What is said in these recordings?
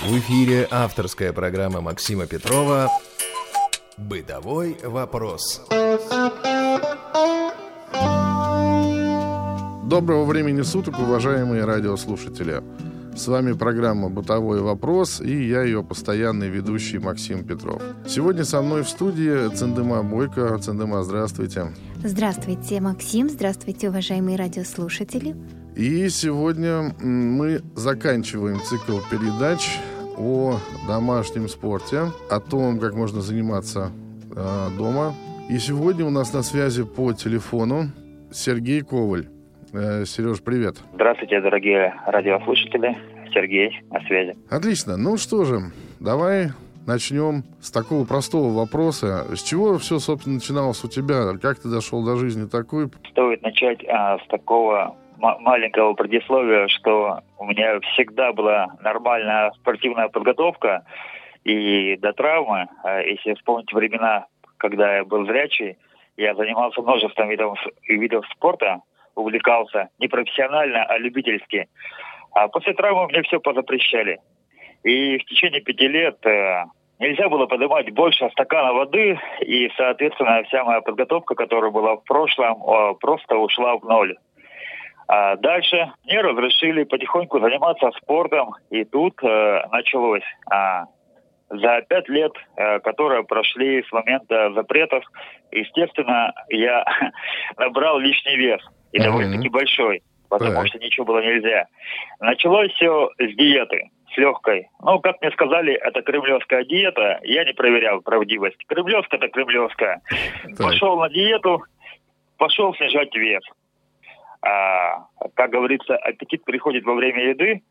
В эфире авторская программа Максима Петрова «Бытовой вопрос». Доброго времени суток, уважаемые радиослушатели. С вами программа «Бытовой вопрос» и я ее постоянный ведущий Максим Петров. Сегодня со мной в студии Цендема Бойко. Цендема, здравствуйте. Здравствуйте, Максим. Здравствуйте, уважаемые радиослушатели. И сегодня мы заканчиваем цикл передач о домашнем спорте, о том, как можно заниматься э, дома. И сегодня у нас на связи по телефону Сергей Коваль. Э, Сереж, привет. Здравствуйте, дорогие радиослушатели. Сергей, на связи. Отлично. Ну что же, давай начнем с такого простого вопроса. С чего все, собственно, начиналось у тебя? Как ты дошел до жизни такой? Стоит начать а, с такого маленького предисловия, что у меня всегда была нормальная спортивная подготовка, и до травмы, а, если вспомнить времена, когда я был зрячий, я занимался множеством видов, видов спорта, увлекался не профессионально, а любительски. А после травмы мне все позапрещали. И в течение пяти лет э, нельзя было поднимать больше стакана воды, и, соответственно, вся моя подготовка, которая была в прошлом, просто ушла в ноль. А дальше мне разрешили потихоньку заниматься спортом, и тут э, началось. А, за пять лет, э, которые прошли с момента запретов, естественно, я набрал лишний вес, и довольно-таки большой, потому что ничего было нельзя. Началось все с диеты с легкой. Ну, как мне сказали, это кремлевская диета. Я не проверял правдивость. Кремлевская это кремлевская. Пошел на диету, пошел снижать вес. А, как говорится, аппетит приходит во время еды.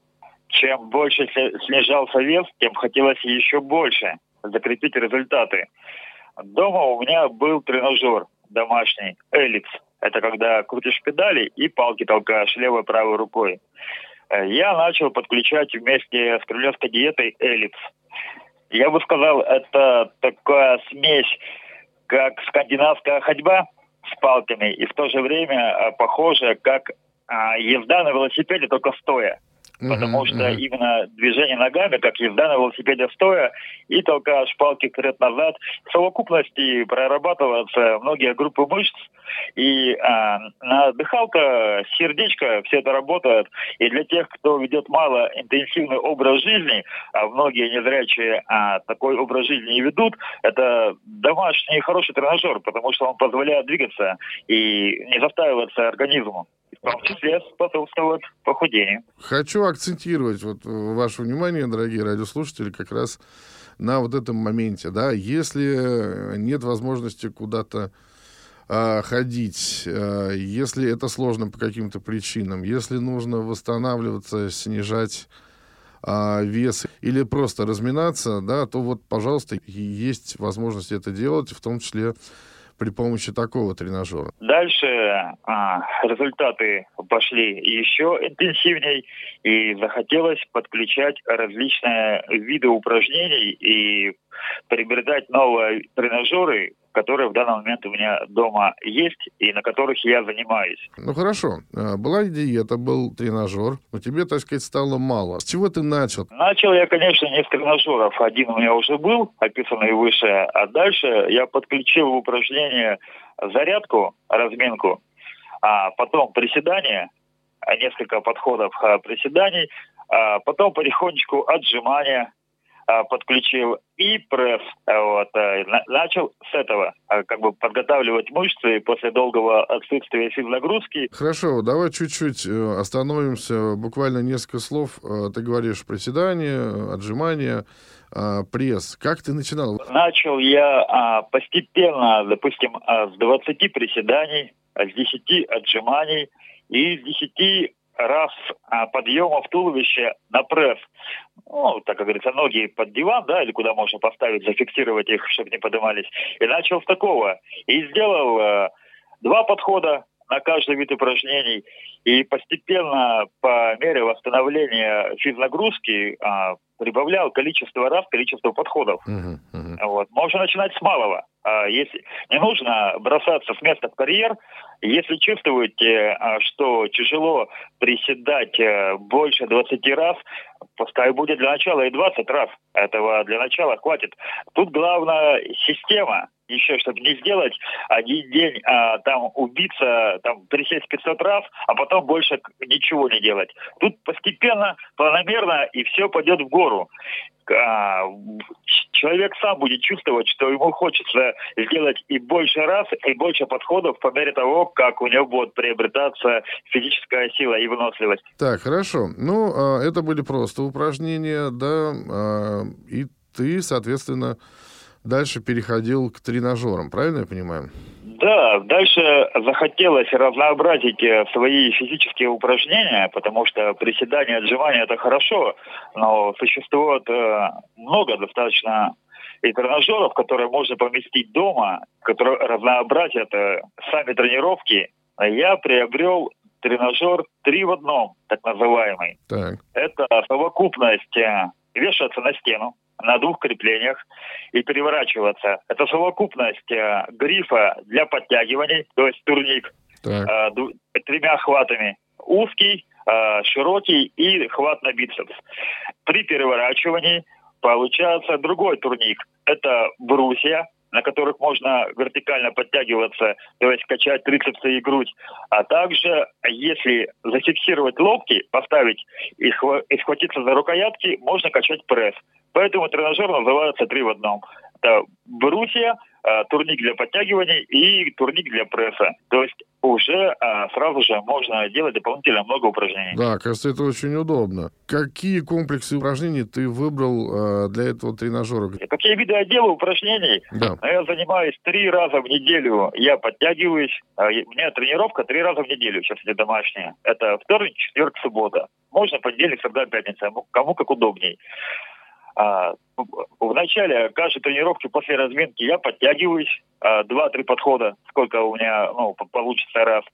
Чем больше снижался вес, тем хотелось еще больше закрепить результаты. Дома у меня был тренажер домашний, эллипс. Это когда крутишь педали и палки толкаешь левой и правой рукой. Э, я начал подключать вместе с кремлевской диетой эллипс. Я бы сказал, это такая смесь, как скандинавская ходьба с палками, и в то же время э, похожая, как а, езда на велосипеде, только стоя. Потому что именно движение ногами, как езда на велосипеде стоя, и толкаешь палки вперед-назад, в совокупности прорабатываются многие группы мышц, и а, на дыхалка, сердечко, все это работает. И для тех, кто ведет мало интенсивный образ жизни, а многие незрячие а, такой образ жизни не ведут, это домашний хороший тренажер, потому что он позволяет двигаться и не застаиваться организму в том числе способствует похудению. Хочу акцентировать вот ваше внимание, дорогие радиослушатели, как раз на вот этом моменте, да, если нет возможности куда-то а, ходить, а, если это сложно по каким-то причинам, если нужно восстанавливаться, снижать а, вес или просто разминаться, да, то вот, пожалуйста, есть возможность это делать, в том числе при помощи такого тренажера? Дальше а, результаты пошли еще интенсивней, и захотелось подключать различные виды упражнений и приобретать новые тренажеры, которые в данный момент у меня дома есть и на которых я занимаюсь. Ну хорошо, а, была диета, был тренажер, но тебе, так сказать, стало мало. С чего ты начал? Начал я, конечно, не с тренажеров. Один у меня уже был, описанный выше, а дальше я подключил в упражнение зарядку, разминку, а потом приседания, несколько подходов а, приседаний, а потом потихонечку отжимания, а, подключил и пресс. А, вот, а, начал с этого, как бы подготавливать мышцы после долгого отсутствия сил нагрузки. Хорошо, давай чуть-чуть э, остановимся, буквально несколько слов. Э, ты говоришь приседания, отжимания, пресс. Как ты начинал? Начал я постепенно, допустим, с 20 приседаний, с 10 отжиманий и с 10 раз а, подъема в туловище на пресс. Ну, так как говорится, ноги под диван, да, или куда можно поставить, зафиксировать их, чтобы не поднимались. И начал с такого. И сделал э, два подхода на каждый вид упражнений. И постепенно, по мере восстановления физнагрузки, э, прибавлял количество раз, количество подходов. Uh-huh, uh-huh. Вот. Можно начинать с малого. А если не нужно бросаться с места в карьер, Если чувствуете, а, что тяжело приседать э, больше 20 раз, пускай будет для начала и 20 раз. Этого для начала хватит. Тут главное система. Еще, чтобы не сделать один день, а, там убиться, там присесть 500 раз, а потом больше ничего не делать. Тут постепенно, планомерно, и все пойдет в гору. А, человек сам будет чувствовать, что ему хочется сделать и больше раз, и больше подходов по мере того, как у него будет приобретаться физическая сила и выносливость. Так, хорошо. Ну, а, это были просто упражнения, да, а, и ты, соответственно, дальше переходил к тренажерам, правильно я понимаю? Да, дальше захотелось разнообразить э, свои физические упражнения, потому что приседания, отжимания это хорошо, но существует э, много достаточно и тренажеров, которые можно поместить дома, которые разнообразят э, сами тренировки. Я приобрел тренажер три в одном, так называемый. Так. Это совокупность вешаться на стену, на двух креплениях и переворачиваться. Это совокупность э, грифа для подтягиваний, то есть турник, э, тремя хватами. Узкий, э, широкий и хват на бицепс. При переворачивании получается другой турник. Это брусья, на которых можно вертикально подтягиваться, то есть качать трицепсы и грудь. А также, если зафиксировать локти, поставить и, схватиться за рукоятки, можно качать пресс. Поэтому тренажер называется три в одном. Это брусья, а, турник для подтягиваний и турник для пресса. То есть уже а, сразу же можно делать дополнительно много упражнений. Да, кажется, это очень удобно. Какие комплексы упражнений ты выбрал а, для этого тренажера? Какие виды я делаю упражнений? Да. Ну, я занимаюсь три раза в неделю. Я подтягиваюсь. А, у меня тренировка три раза в неделю. Сейчас это домашняя. Это вторник, четверг, суббота. Можно понедельник, среда, пятница. Кому как удобней. А, в начале каждой тренировки после разминки я подтягиваюсь, а, два-три подхода, сколько у меня ну, получится раз.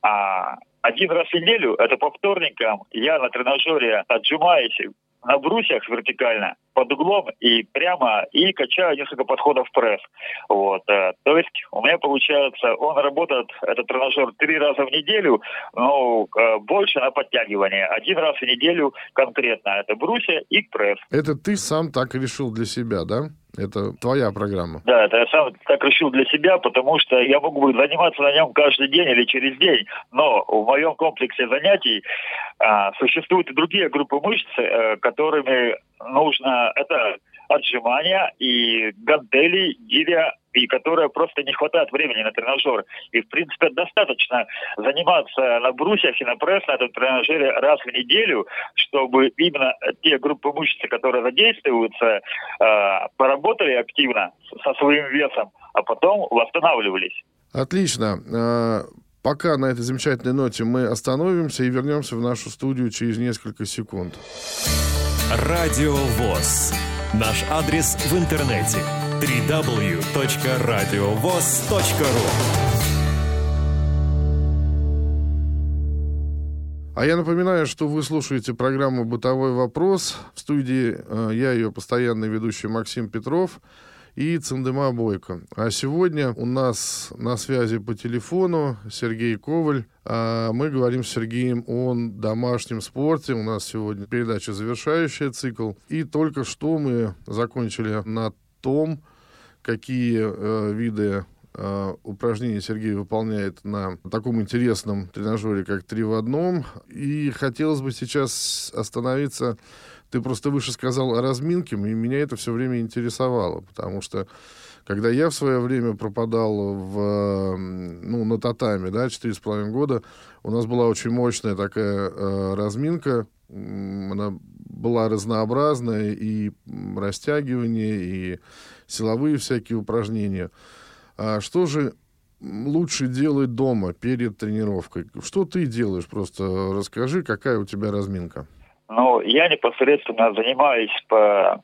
А один раз в неделю, это по вторникам, я на тренажере отжимаюсь на брусьях вертикально, под углом и прямо, и качаю несколько подходов пресс. Вот. Э, то есть у меня получается, он работает, этот тренажер, три раза в неделю, но э, больше на подтягивание. Один раз в неделю конкретно. Это брусья и пресс. Это ты сам так решил для себя, да? Это твоя программа. Да, это я сам так решил для себя, потому что я могу заниматься на нем каждый день или через день, но в моем комплексе занятий а, существуют и другие группы мышц, а, которыми нужно это отжимания и гантели, гиря, и которая просто не хватает времени на тренажер. И, в принципе, достаточно заниматься на брусьях и на пресс на этом тренажере раз в неделю, чтобы именно те группы мышц, которые задействуются, э, поработали активно со своим весом, а потом восстанавливались. Отлично. А, пока на этой замечательной ноте мы остановимся и вернемся в нашу студию через несколько секунд. Радио ВОЗ. Наш адрес в интернете www.radiovoz.ru А я напоминаю, что вы слушаете программу «Бытовой вопрос». В студии э, я ее постоянный ведущий Максим Петров – и Цендема Бойко. А сегодня у нас на связи по телефону Сергей Коваль. А мы говорим с Сергеем о домашнем спорте. У нас сегодня передача завершающая цикл. И только что мы закончили на том, какие э, виды э, упражнения Сергей выполняет на таком интересном тренажере, как «Три в одном». И хотелось бы сейчас остановиться ты просто выше сказал о разминке, и меня это все время интересовало, потому что когда я в свое время пропадал в, ну, на татами, да, четыре с половиной года, у нас была очень мощная такая э, разминка, она была разнообразная, и растягивание, и силовые всякие упражнения. А что же лучше делать дома перед тренировкой? Что ты делаешь? Просто расскажи, какая у тебя разминка. Ну, я непосредственно занимаюсь по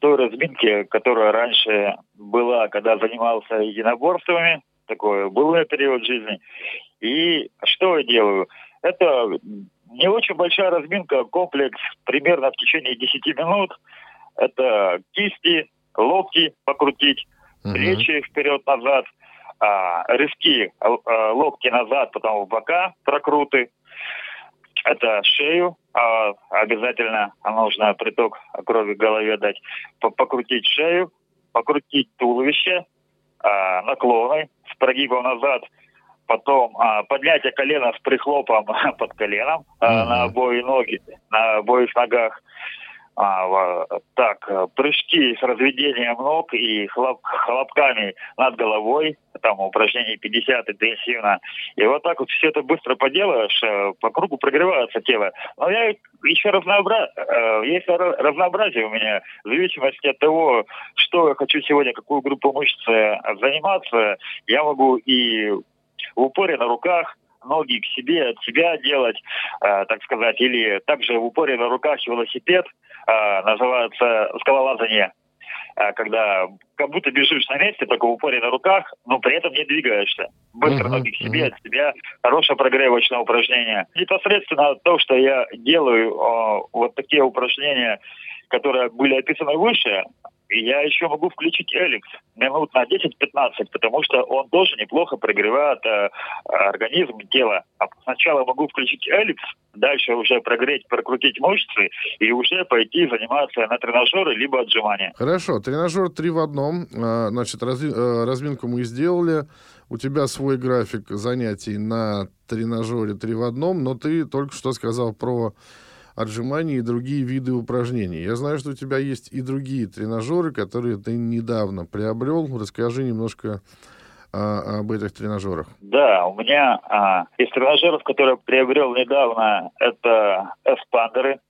той разминке, которая раньше была, когда занимался единоборствами, такой был период жизни. И что я делаю? Это не очень большая разминка, комплекс примерно в течение 10 минут. Это кисти, локти покрутить, плечи вперед-назад, а, рывки а, локти назад, потом в бока, прокруты. Это шею, а, обязательно нужно приток крови в голове дать, покрутить шею, покрутить туловище, а, наклоны с прогибом назад, потом а, поднятие колена с прихлопом под коленом а, на обои ноги, на обоих ногах, а, так, прыжки с разведением ног и хлоп, хлопками над головой, там упражнение 50 интенсивно. И вот так вот все это быстро поделаешь, э, по кругу прогревается тело. Но я еще разнообра... Э, есть разнообразие у меня, в зависимости от того, что я хочу сегодня, какую группу мышц э, заниматься, я могу и в упоре на руках, ноги к себе, от себя делать, э, так сказать, или также в упоре на руках велосипед, э, называется скалолазание, э, когда как будто бежишь на месте, только в упоре на руках, но при этом не двигаешься. Быстро uh-huh, ноги к себе, uh-huh. от себя. Хорошее прогревочное упражнение. Непосредственно то, что я делаю, э, вот такие упражнения, которые были описаны выше, я еще могу включить Эликс минут на 10-15, потому что он тоже неплохо прогревает э, организм, тело. А сначала могу включить Эликс, дальше уже прогреть, прокрутить мышцы и уже пойти заниматься на тренажеры либо отжимания. Хорошо, тренажер три в одном. А, значит, э, разминку мы сделали. У тебя свой график занятий на тренажере три в одном, но ты только что сказал про отжиманий и другие виды упражнений. Я знаю, что у тебя есть и другие тренажеры, которые ты недавно приобрел. Расскажи немножко а, об этих тренажерах. Да, у меня а, из тренажеров, которые приобрел недавно, это эспандеры,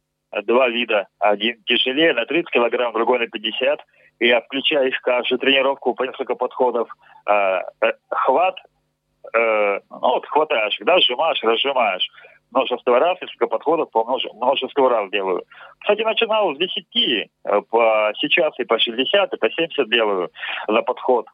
два вида. Один тяжелее на 30 килограмм, другой на 50. И я включаю их каждую тренировку по несколько подходов. А, э, хват, э, ну вот хватаешь, да, сжимаешь, разжимаешь множество раз, несколько подходов по множе, множество раз делаю. Кстати, начинал с 10, э, по, сейчас и по 60, и по 70 делаю за подход.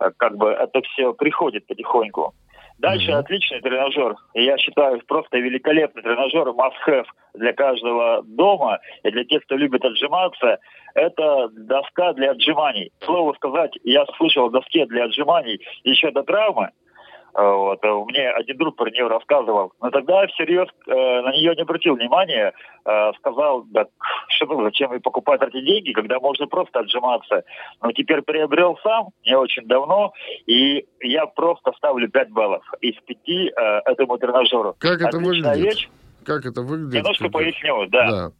Э, как бы это все приходит потихоньку. Дальше mm-hmm. отличный тренажер. Я считаю, просто великолепный тренажер, must-have для каждого дома и для тех, кто любит отжиматься. Это доска для отжиманий. Слово сказать, я слышал о доске для отжиманий еще до травмы. Вот. А мне один друг про нее рассказывал. Но тогда я всерьез э, на нее не обратил внимания. Э, сказал, да что зачем и покупать эти деньги, когда можно просто отжиматься. Но теперь приобрел сам, не очень давно, и я просто ставлю 5 баллов из 5 э, этому тренажеру. Как это Отличная выглядит? Вещь. Как это выглядит? Немножко поясню, да. да.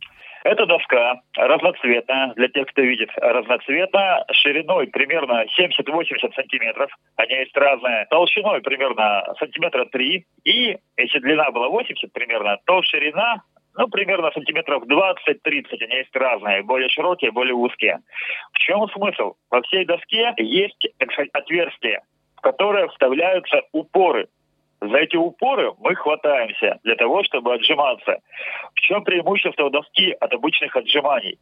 Эта доска разноцветная, для тех, кто видит, разноцветная, шириной примерно 70-80 сантиметров, они есть разные, толщиной примерно сантиметра 3, и если длина была 80 примерно, то ширина ну, примерно сантиметров 20-30, они есть разные, более широкие, более узкие. В чем смысл? Во всей доске есть отверстия, в которые вставляются упоры. За эти упоры мы хватаемся для того, чтобы отжиматься. В чем преимущество доски от обычных отжиманий?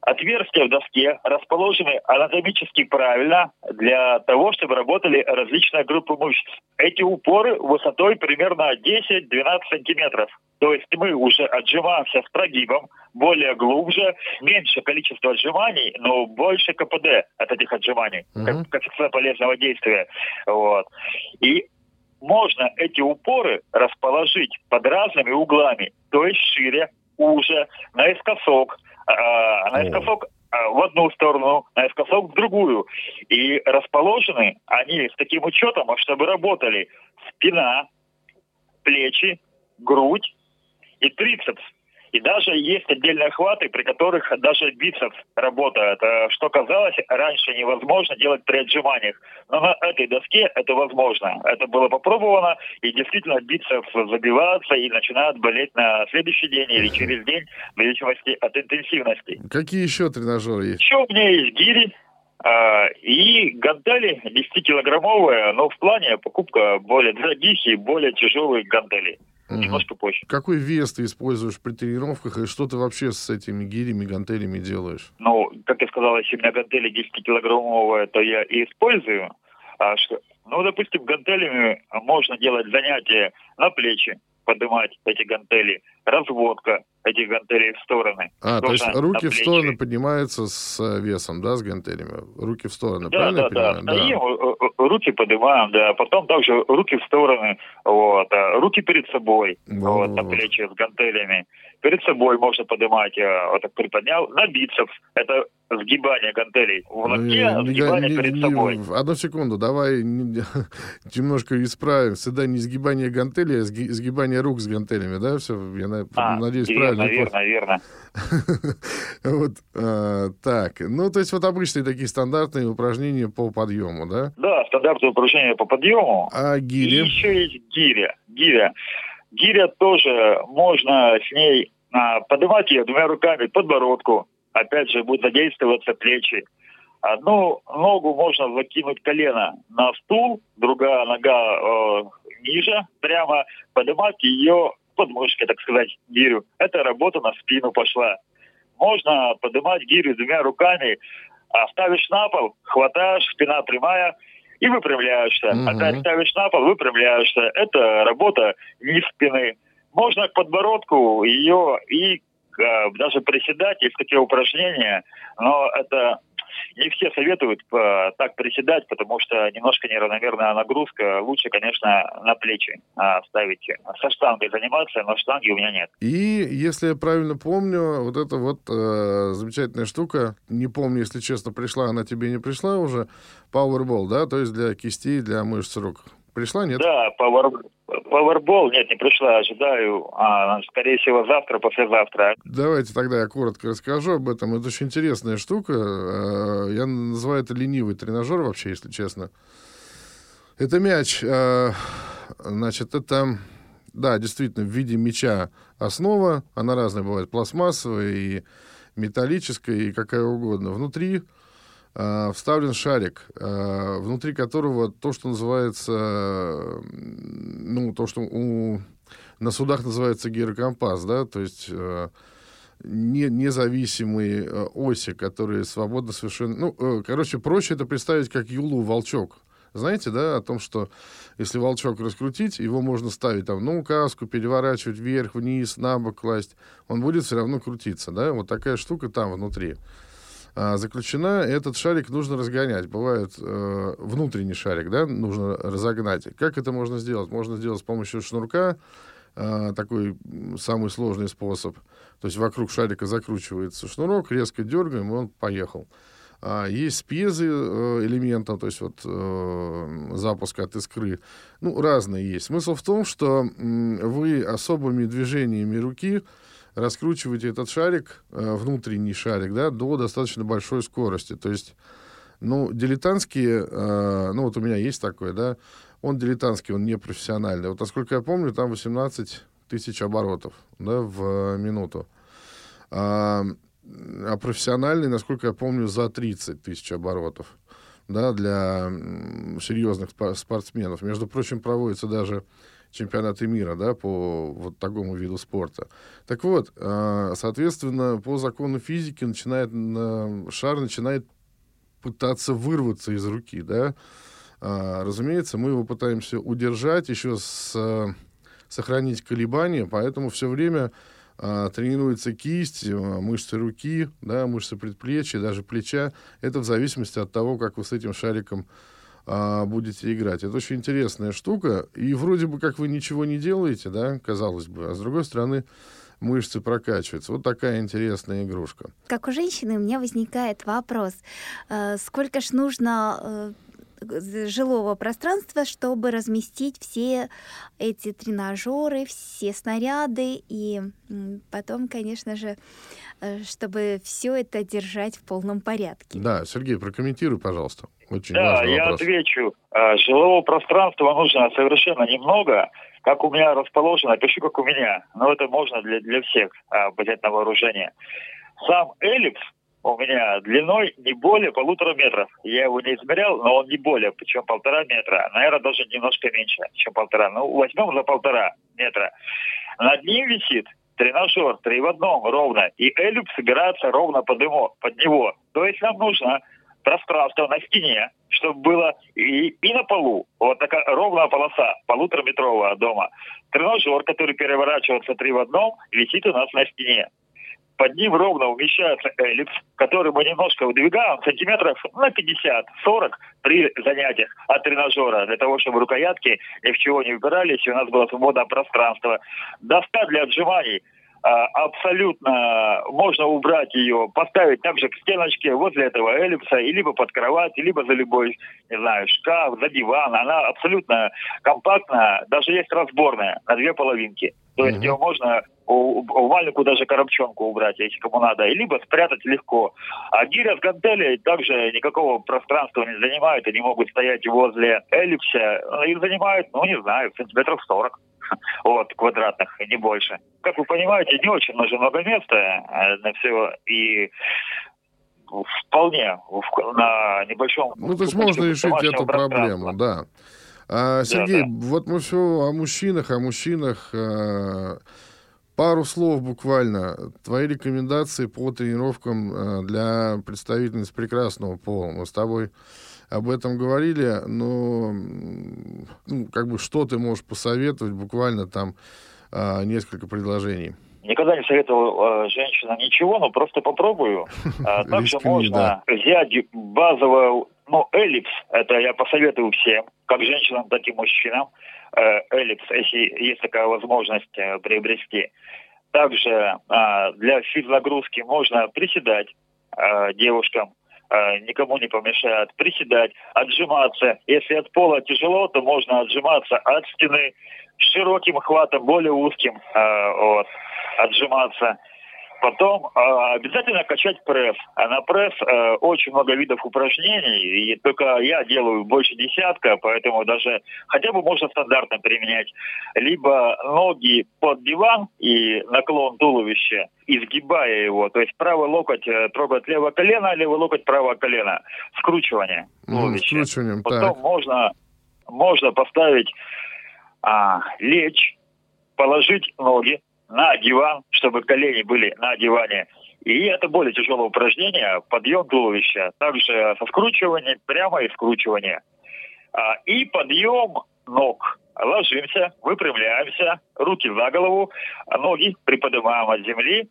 Отверстия в доске расположены анатомически правильно для того, чтобы работали различные группы мышц. Эти упоры высотой примерно 10-12 сантиметров. То есть мы уже отжимаемся с прогибом, более глубже, меньше количество отжиманий, но больше КПД от этих отжиманий, mm-hmm. как коэффициент полезного действия. Вот. И можно эти упоры расположить под разными углами, то есть шире, уже, наискосок, а, наискосок а, в одну сторону, наискосок в другую. И расположены они с таким учетом, чтобы работали спина, плечи, грудь и трицепс. И даже есть отдельные охваты, при которых даже бицепс работает, э, что казалось раньше невозможно делать при отжиманиях. Но на этой доске это возможно. Это было попробовано, и действительно бицепс забивается и начинает болеть на следующий день или через день, в зависимости от интенсивности. Какие еще тренажеры есть? Еще у меня есть гири, и гантели 10-килограммовые, но в плане покупка более дорогих и более тяжелых гантелей. Угу. Немножко позже. Какой вес ты используешь при тренировках и что ты вообще с этими гирями, гантелями делаешь? Ну, как я сказал, если у меня гантели 10-килограммовые, то я и использую. А ну, допустим, гантелями можно делать занятия на плечи, поднимать эти гантели, разводка этих гантелей в стороны. А, то есть руки в стороны поднимаются с э, весом, да, с гантелями? Руки в стороны, да, правильно да, я понимаю? Да, да. руки поднимаем, да, потом также руки в стороны, вот, а, руки перед собой, вот, вот на плечи с гантелями. Перед собой можно поднимать, вот так приподнял, на бицепс, это сгибание гантелей в ноге, Э, не- сгибание не- перед не- собой. Одну секунду, давай не- немножко исправим. Всегда не сгибание гантелей, а сги- сгибание рук с гантелями, да? Все, я А, надеюсь, верно, правильно. верно, верно. Вот, а, так, ну, то есть вот обычные такие стандартные упражнения по подъему, да? Да, стандартное упражнение по подъему. А гири? еще есть гиря. Гиря. Гиря тоже можно с ней а, поднимать ее двумя руками подбородку. Опять же, будут задействоваться плечи. Одну ногу можно закинуть колено на стул, другая нога э, ниже, прямо поднимать ее подмышкой, так сказать, гирю. Это работа на спину пошла. Можно поднимать гирю двумя руками, а ставишь на пол, хватаешь, спина прямая, и выпрямляешься. Мгм. Опять ставишь на пол, выпрямляешься. Это работа низ спины. Можно к подбородку ее и э, даже приседать, есть такие упражнения, но это не все советуют э, так приседать, потому что немножко неравномерная нагрузка. Лучше, конечно, на плечи а, ставить. Со штангой заниматься, но штанги у меня нет. И, если я правильно помню, вот эта вот э, замечательная штука, не помню, если честно, пришла она тебе, не пришла уже, Powerball, да, то есть для кистей, для мышц рук. Пришла, нет? Да, пауэр, пауэрбол, нет, не пришла, ожидаю, а, скорее всего, завтра, послезавтра. Давайте тогда я коротко расскажу об этом. Это очень интересная штука. Э, Я называю это ленивый тренажер вообще, если честно. Это мяч. э, Значит, это, да, действительно, в виде мяча основа. Она разная бывает, пластмассовая и металлическая, и какая угодно. Внутри вставлен шарик, э, внутри которого то, что называется, э, ну, то, что у, на судах называется гирокомпас, да, то есть э, не, независимые э, оси, которые свободно совершенно... Ну, э, короче, проще это представить как юлу волчок. Знаете, да, о том, что если волчок раскрутить, его можно ставить там на указку, переворачивать вверх, вниз, на бок класть. Он будет все равно крутиться, да. Вот такая штука там внутри заключена. Этот шарик нужно разгонять. Бывает э, внутренний шарик, да, нужно разогнать. Как это можно сделать? Можно сделать с помощью шнурка, э, такой самый сложный способ. То есть вокруг шарика закручивается шнурок, резко дергаем, и он поехал. А, есть спезы э, элементов, то есть вот э, запуск от искры. Ну, разные есть. Смысл в том, что м, вы особыми движениями руки раскручиваете этот шарик, э, внутренний шарик, да, до достаточно большой скорости. То есть, ну, дилетантские, э, ну, вот у меня есть такой, да, он дилетантский, он не профессиональный. Вот, насколько я помню, там 18 тысяч оборотов, да, в минуту. А, а профессиональный, насколько я помню, за 30 тысяч оборотов, да, для серьезных спортсменов. Между прочим, проводится даже чемпионаты мира, да, по вот такому виду спорта. Так вот, а, соответственно, по закону физики начинает, на- шар начинает пытаться вырваться из руки, да. А, разумеется, мы его пытаемся удержать, еще с, сохранить колебания, поэтому все время а, тренируется кисть, мышцы руки, да, мышцы предплечья, даже плеча. Это в зависимости от того, как вы с этим шариком а, будете играть. Это очень интересная штука. И вроде бы как вы ничего не делаете, да, казалось бы, а с другой стороны мышцы прокачиваются. Вот такая интересная игрушка. Как у женщины у меня возникает вопрос, э, сколько ж нужно э, жилого пространства, чтобы разместить все эти тренажеры, все снаряды и потом, конечно же, э, чтобы все это держать в полном порядке. Да, Сергей, прокомментируй, пожалуйста. Очень Да, важный я вопрос. отвечу. А, Жилого пространства нужно совершенно немного. Как у меня расположено, пишу, как у меня. Но это можно для, для всех а, взять на вооружение. Сам эллипс у меня длиной не более полутора метров. Я его не измерял, но он не более, причем полтора метра. Наверное, даже немножко меньше, чем полтора. Ну, возьмем за полтора метра. Над ним висит тренажер три в одном ровно. И эллипс собирается ровно под, ему, под него. То есть нам нужно пространство на стене, чтобы было и, и на полу. Вот такая ровная полоса, полутораметровая дома. Тренажер, который переворачивается три в одном, висит у нас на стене. Под ним ровно умещается эллипс, который мы немножко выдвигаем сантиметров на 50-40 при занятиях от тренажера, для того, чтобы рукоятки ни в чего не упирались, и у нас было свободное пространство. Доска для отжиманий – а, абсолютно можно убрать ее, поставить также к стеночке возле этого эллипса, и либо под кровать, либо за любой, не знаю, шкаф, за диван. Она абсолютно компактная, даже есть разборная на две половинки. То есть ее можно в маленькую даже коробчонку убрать, если кому надо, и либо спрятать легко. А гиря с гантелей также никакого пространства не занимают, они могут стоять возле эллипса, и занимают, ну, не знаю, сантиметров 40 вот, квадратных, и не больше. Как вы понимаете, не очень нужно много места э, на все, и вполне на небольшом... Ну, то есть можно решить эту проблему, да. А, Сергей, да, да. вот мы все о мужчинах, о мужчинах. А, пару слов буквально. Твои рекомендации по тренировкам а, для представительниц прекрасного пола. Мы с тобой об этом говорили, но ну, как бы что ты можешь посоветовать, буквально там а, несколько предложений. Никогда не советовал э, женщинам ничего, но просто попробую. А, также можно взять базовую, ну, эллипс, это я посоветую всем, как женщинам, так и мужчинам. Э, эллипс, если есть такая возможность э, приобрести. Также э, для физнагрузки можно приседать девушкам, никому не помешает приседать, отжиматься. Если от пола тяжело, то можно отжиматься от стены широким хватом, более узким, вот, отжиматься. Потом э, обязательно качать пресс. А на пресс э, очень много видов упражнений, и только я делаю больше десятка, поэтому даже хотя бы можно стандартно применять. Либо ноги под диван и наклон туловища, изгибая его. То есть правый локоть э, трогает левое колено, левый локоть правое колено. Скручивание туловища. Mm, скручиванием, Потом так. можно, можно поставить, а, лечь, положить ноги на диван, чтобы колени были на диване. И это более тяжелое упражнение, подъем туловища, также со скручиванием, прямо и скручивание. А, и подъем ног. Ложимся, выпрямляемся, руки за голову, ноги приподнимаем от земли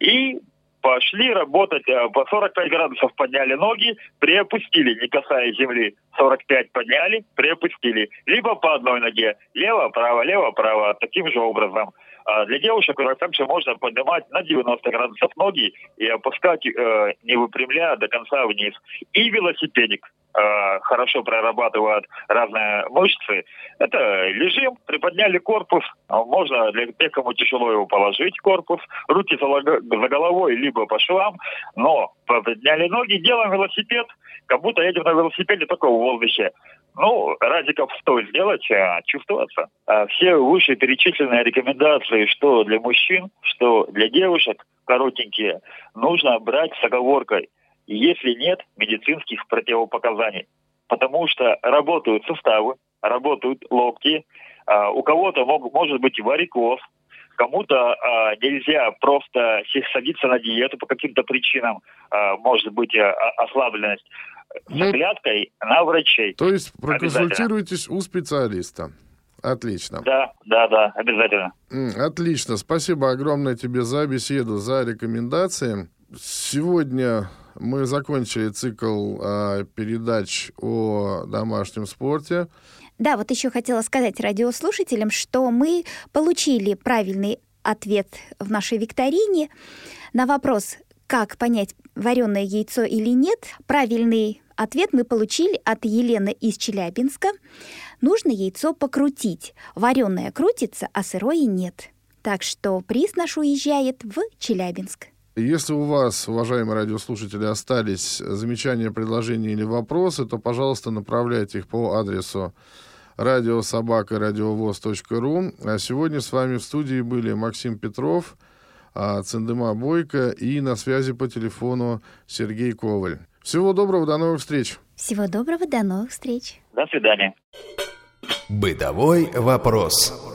и пошли работать э, по 45 градусов подняли ноги, приопустили, не касаясь земли. 45 подняли, приопустили. Либо по одной ноге. Лево-право, лево-право. Таким же образом. А для девушек также можно поднимать на 90 градусов ноги и опускать, э, не выпрямляя до конца вниз. И велосипедик э, хорошо прорабатывают разные мышцы. Это лежим, приподняли корпус, можно для тех, кому тяжело его положить, корпус, руки за головой, либо по швам, но подняли ноги, делаем велосипед, как будто едем на велосипеде только в воздухе. Ну, радиков 100 сделать, а чувствоваться. А все вышеперечисленные рекомендации, что для мужчин, что для девушек, коротенькие, нужно брать с оговоркой, если нет медицинских противопоказаний. Потому что работают суставы, работают локти, а у кого-то мог, может быть варикоз, кому-то а, нельзя просто садиться на диету по каким-то причинам, а, может быть а, ослабленность с ну, оглядкой на врачей. То есть проконсультируйтесь у специалиста. Отлично. Да, да, да, обязательно. Отлично. Спасибо огромное тебе за беседу, за рекомендации. Сегодня мы закончили цикл э, передач о домашнем спорте. Да, вот еще хотела сказать радиослушателям, что мы получили правильный ответ в нашей викторине на вопрос, как понять, вареное яйцо или нет, правильный ответ мы получили от Елены из Челябинска. Нужно яйцо покрутить. Вареное крутится, а сырое нет. Так что приз наш уезжает в Челябинск. Если у вас, уважаемые радиослушатели, остались замечания, предложения или вопросы, то, пожалуйста, направляйте их по адресу радиособака радиовоз.ру. А сегодня с вами в студии были Максим Петров – Цендема Бойко и на связи по телефону Сергей Коваль. Всего доброго, до новых встреч. Всего доброго, до новых встреч. До свидания. Бытовой вопрос.